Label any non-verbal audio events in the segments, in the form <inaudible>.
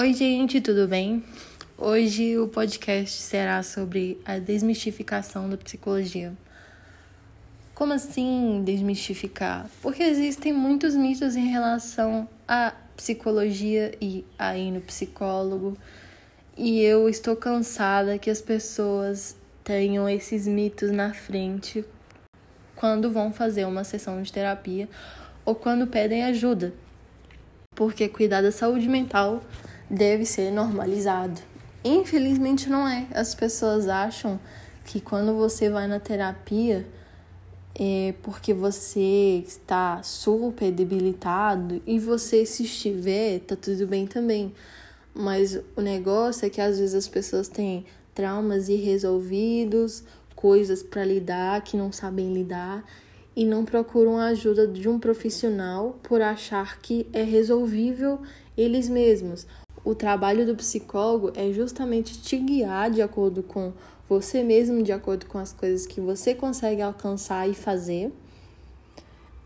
Oi, gente, tudo bem? Hoje o podcast será sobre a desmistificação da psicologia. Como assim desmistificar? Porque existem muitos mitos em relação à psicologia e a ir no psicólogo, e eu estou cansada que as pessoas tenham esses mitos na frente quando vão fazer uma sessão de terapia ou quando pedem ajuda. Porque cuidar da saúde mental deve ser normalizado. Infelizmente não é. As pessoas acham que quando você vai na terapia é porque você está super debilitado e você se estiver, tá tudo bem também. Mas o negócio é que às vezes as pessoas têm traumas irresolvidos, coisas para lidar que não sabem lidar e não procuram a ajuda de um profissional por achar que é resolvível eles mesmos o trabalho do psicólogo é justamente te guiar de acordo com você mesmo, de acordo com as coisas que você consegue alcançar e fazer,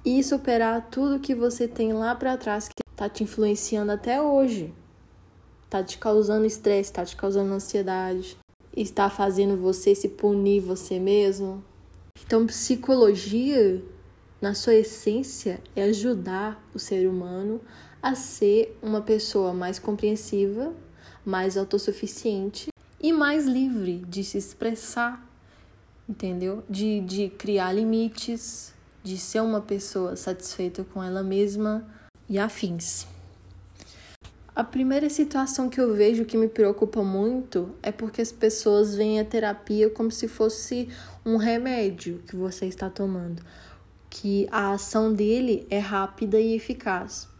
e superar tudo que você tem lá para trás que está te influenciando até hoje. Está te causando estresse, está te causando ansiedade, está fazendo você se punir você mesmo. Então, psicologia, na sua essência, é ajudar o ser humano a ser uma pessoa mais compreensiva, mais autossuficiente e mais livre de se expressar, entendeu? De, de criar limites, de ser uma pessoa satisfeita com ela mesma e afins. A primeira situação que eu vejo que me preocupa muito é porque as pessoas veem a terapia como se fosse um remédio que você está tomando, que a ação dele é rápida e eficaz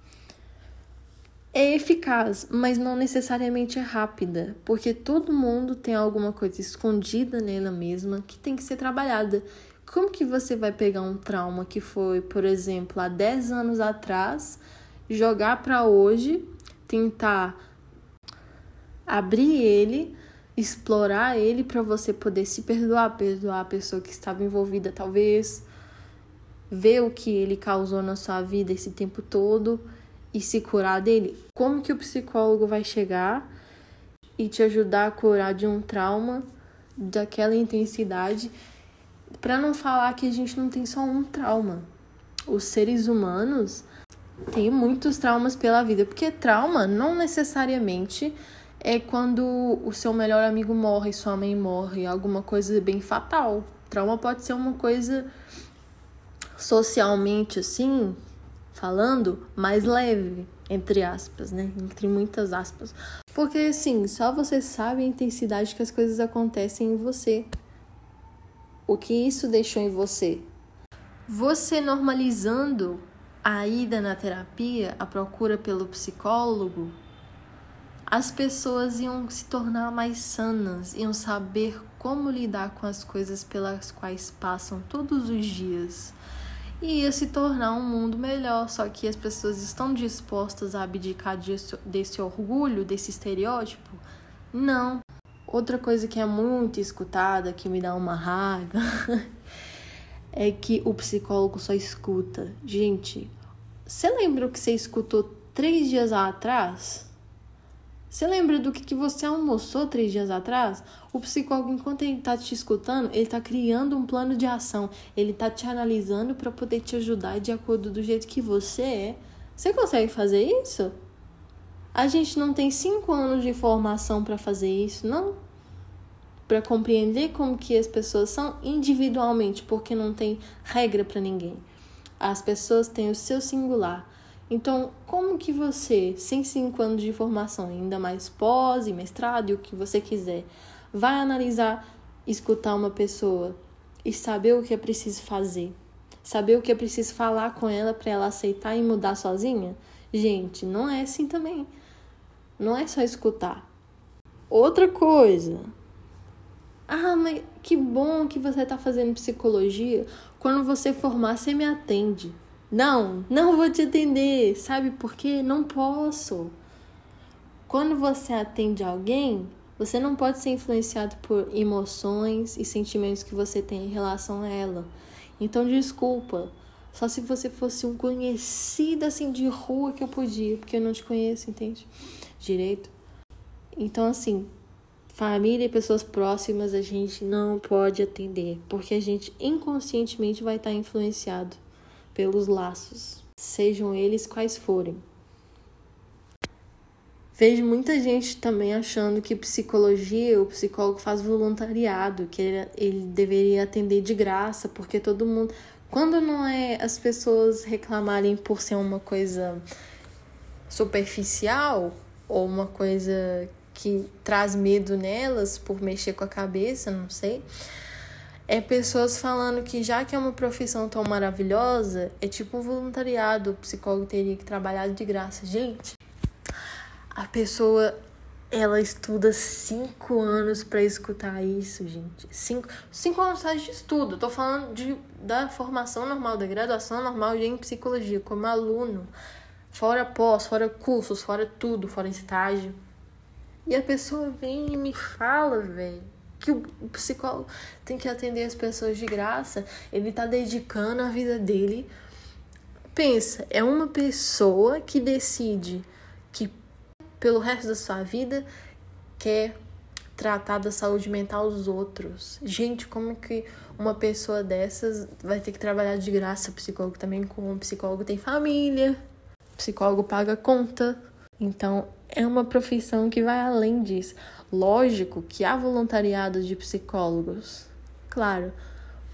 é eficaz, mas não necessariamente é rápida, porque todo mundo tem alguma coisa escondida nela mesma que tem que ser trabalhada. Como que você vai pegar um trauma que foi, por exemplo, há 10 anos atrás, jogar para hoje, tentar abrir ele, explorar ele para você poder se perdoar, perdoar a pessoa que estava envolvida, talvez ver o que ele causou na sua vida esse tempo todo e se curar dele? Como que o psicólogo vai chegar e te ajudar a curar de um trauma daquela intensidade? Para não falar que a gente não tem só um trauma. Os seres humanos têm muitos traumas pela vida, porque trauma não necessariamente é quando o seu melhor amigo morre, sua mãe morre, alguma coisa bem fatal. Trauma pode ser uma coisa socialmente assim, falando mais leve, entre aspas, né? Entre muitas aspas. Porque assim, só você sabe a intensidade que as coisas acontecem em você. O que isso deixou em você? Você normalizando a ida na terapia, a procura pelo psicólogo, as pessoas iam se tornar mais sanas, iam saber como lidar com as coisas pelas quais passam todos os dias e ia se tornar um mundo melhor. Só que as pessoas estão dispostas a abdicar desse, orgulho, desse estereótipo? Não. Outra coisa que é muito escutada, que me dá uma raiva, <laughs> é que o psicólogo só escuta. Gente, você lembra o que você escutou três dias atrás? Você lembra do que, você almoçou três dias atrás? O psicólogo, enquanto ele está te escutando, ele está criando um plano de ação. Ele está te analisando para poder te ajudar de acordo do jeito que você é. Você consegue fazer isso? A gente não tem cinco anos de formação para fazer isso, não? Para compreender como que as pessoas são individualmente, porque não tem regra para ninguém. As pessoas têm o seu singular. Então, como que você, sem cinco anos de formação, ainda mais pós e mestrado e o que você quiser, vai analisar, escutar uma pessoa e saber o que é preciso fazer? Saber o que é preciso falar com ela para ela aceitar e mudar sozinha? Gente, não é assim também. Não é só escutar. Outra coisa. Ah, mas que bom que você está fazendo psicologia. Quando você formar, você me atende. Não, não vou te atender. Sabe por quê? Não posso. Quando você atende alguém, você não pode ser influenciado por emoções e sentimentos que você tem em relação a ela. Então, desculpa. Só se você fosse um conhecido assim de rua que eu podia, porque eu não te conheço, entende? Direito. Então, assim, família e pessoas próximas a gente não pode atender, porque a gente inconscientemente vai estar influenciado pelos laços, sejam eles quais forem. Vejo muita gente também achando que psicologia, o psicólogo faz voluntariado, que ele, ele deveria atender de graça, porque todo mundo. Quando não é as pessoas reclamarem por ser uma coisa superficial ou uma coisa que traz medo nelas por mexer com a cabeça, não sei. É pessoas falando que já que é uma profissão tão maravilhosa, é tipo um voluntariado, o psicólogo teria que trabalhar de graça. Gente, a pessoa ela estuda cinco anos para escutar isso, gente. Cinco, cinco anos de estudo. Tô falando de, da formação normal, da graduação normal em psicologia, como aluno. Fora pós, fora cursos, fora tudo, fora estágio. E a pessoa vem e me fala, velho, que o psicólogo tem que atender as pessoas de graça. Ele tá dedicando a vida dele. Pensa, é uma pessoa que decide que pelo resto da sua vida quer tratar da saúde mental dos outros. Gente, como que uma pessoa dessas vai ter que trabalhar de graça? O psicólogo também, como o psicólogo tem família, o psicólogo paga conta. Então, é uma profissão que vai além disso. Lógico que há voluntariado de psicólogos, claro,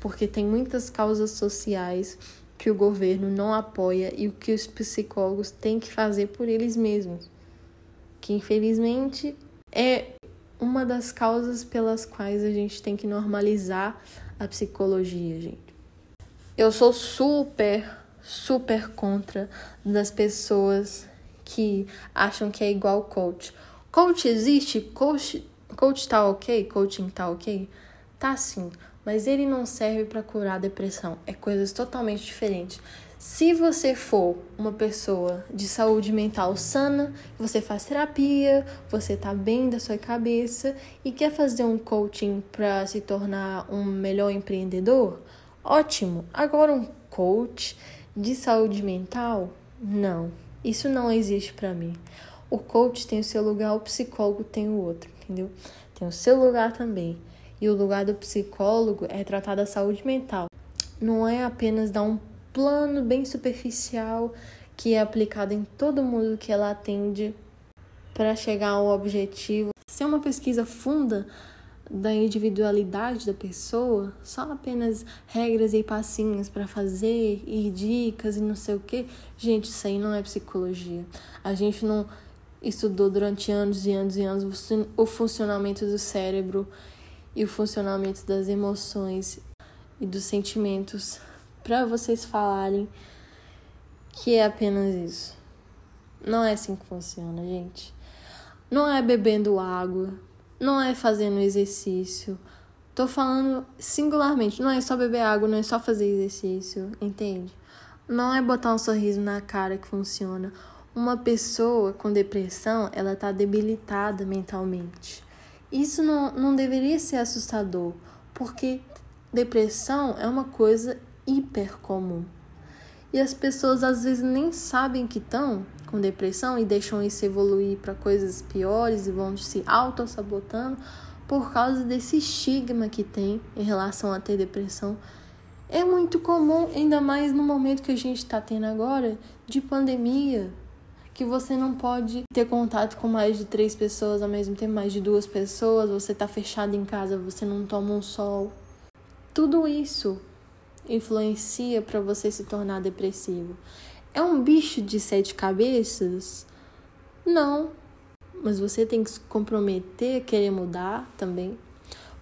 porque tem muitas causas sociais que o governo não apoia e o que os psicólogos têm que fazer por eles mesmos, que infelizmente é uma das causas pelas quais a gente tem que normalizar a psicologia, gente. Eu sou super, super contra das pessoas que acham que é igual coach. Coach existe? Coach, coach tá ok? Coaching tá ok? Tá sim, mas ele não serve para curar a depressão. É coisas totalmente diferentes. Se você for uma pessoa de saúde mental sana, você faz terapia, você tá bem da sua cabeça e quer fazer um coaching para se tornar um melhor empreendedor, ótimo. Agora um coach de saúde mental, não. Isso não existe para mim. O coach tem o seu lugar, o psicólogo tem o outro, entendeu? Tem o seu lugar também. E o lugar do psicólogo é tratar da saúde mental. Não é apenas dar um plano bem superficial que é aplicado em todo mundo que ela atende para chegar ao objetivo. Se é uma pesquisa funda da individualidade da pessoa, só apenas regras e passinhos para fazer e dicas e não sei o que, gente, isso aí não é psicologia. A gente não estudou durante anos e anos e anos o funcionamento do cérebro e o funcionamento das emoções e dos sentimentos para vocês falarem que é apenas isso. Não é assim que funciona, gente. Não é bebendo água, não é fazendo exercício. Tô falando singularmente, não é só beber água, não é só fazer exercício, entende? Não é botar um sorriso na cara que funciona. Uma pessoa com depressão, ela tá debilitada mentalmente. Isso não, não deveria ser assustador, porque depressão é uma coisa hiper comum. E as pessoas às vezes nem sabem que estão com depressão e deixam isso evoluir para coisas piores e vão se auto-sabotando por causa desse estigma que tem em relação a ter depressão. É muito comum, ainda mais no momento que a gente está tendo agora, de pandemia, que você não pode ter contato com mais de três pessoas ao mesmo tempo, mais de duas pessoas, você está fechado em casa, você não toma um sol. Tudo isso influencia para você se tornar depressivo. É um bicho de sete cabeças? Não. Mas você tem que se comprometer a querer mudar também.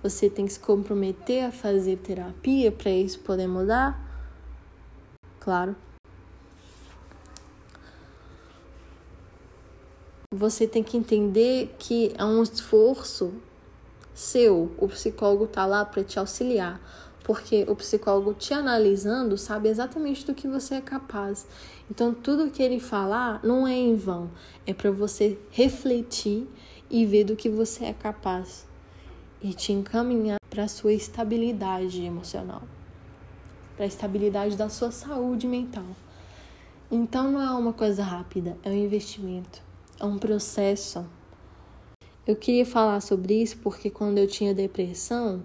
Você tem que se comprometer a fazer terapia para isso poder mudar. Claro. Você tem que entender que é um esforço seu. O psicólogo tá lá para te auxiliar porque o psicólogo te analisando sabe exatamente do que você é capaz. Então, tudo que ele falar não é em vão, é para você refletir e ver do que você é capaz e te encaminhar para a sua estabilidade emocional, para a estabilidade da sua saúde mental. Então, não é uma coisa rápida, é um investimento, é um processo. Eu queria falar sobre isso porque quando eu tinha depressão,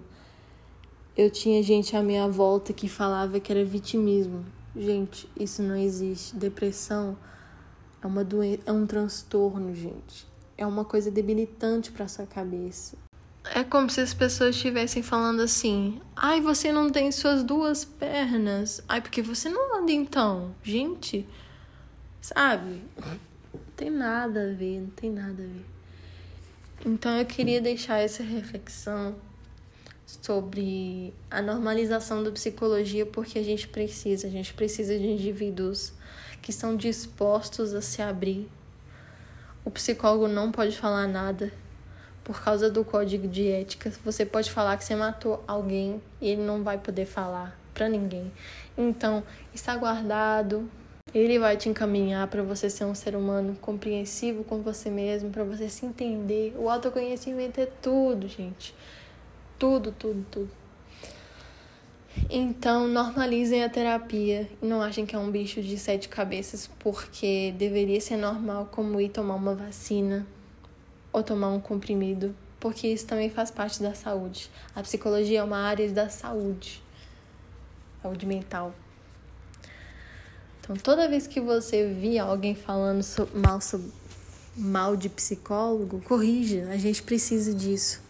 eu tinha gente à minha volta que falava que era vitimismo. Gente, isso não existe. Depressão é uma doença, é um transtorno, gente. É uma coisa debilitante para sua cabeça. É como se as pessoas estivessem falando assim: "Ai, você não tem suas duas pernas. Ai, porque você não anda então". Gente, sabe? Não tem nada a ver, não tem nada a ver. Então eu queria deixar essa reflexão sobre a normalização da psicologia, porque a gente precisa, a gente precisa de indivíduos que estão dispostos a se abrir. O psicólogo não pode falar nada por causa do código de ética. Você pode falar que você matou alguém e ele não vai poder falar para ninguém. Então, está guardado, ele vai te encaminhar para você ser um ser humano compreensivo com você mesmo, para você se entender. O autoconhecimento é tudo, gente. Tudo, tudo, tudo. Então, normalizem a terapia não achem que é um bicho de sete cabeças, porque deveria ser normal como ir tomar uma vacina ou tomar um comprimido, porque isso também faz parte da saúde. A psicologia é uma área da saúde, saúde mental. Então, toda vez que você via alguém falando mal, mal de psicólogo, corrija. A gente precisa disso.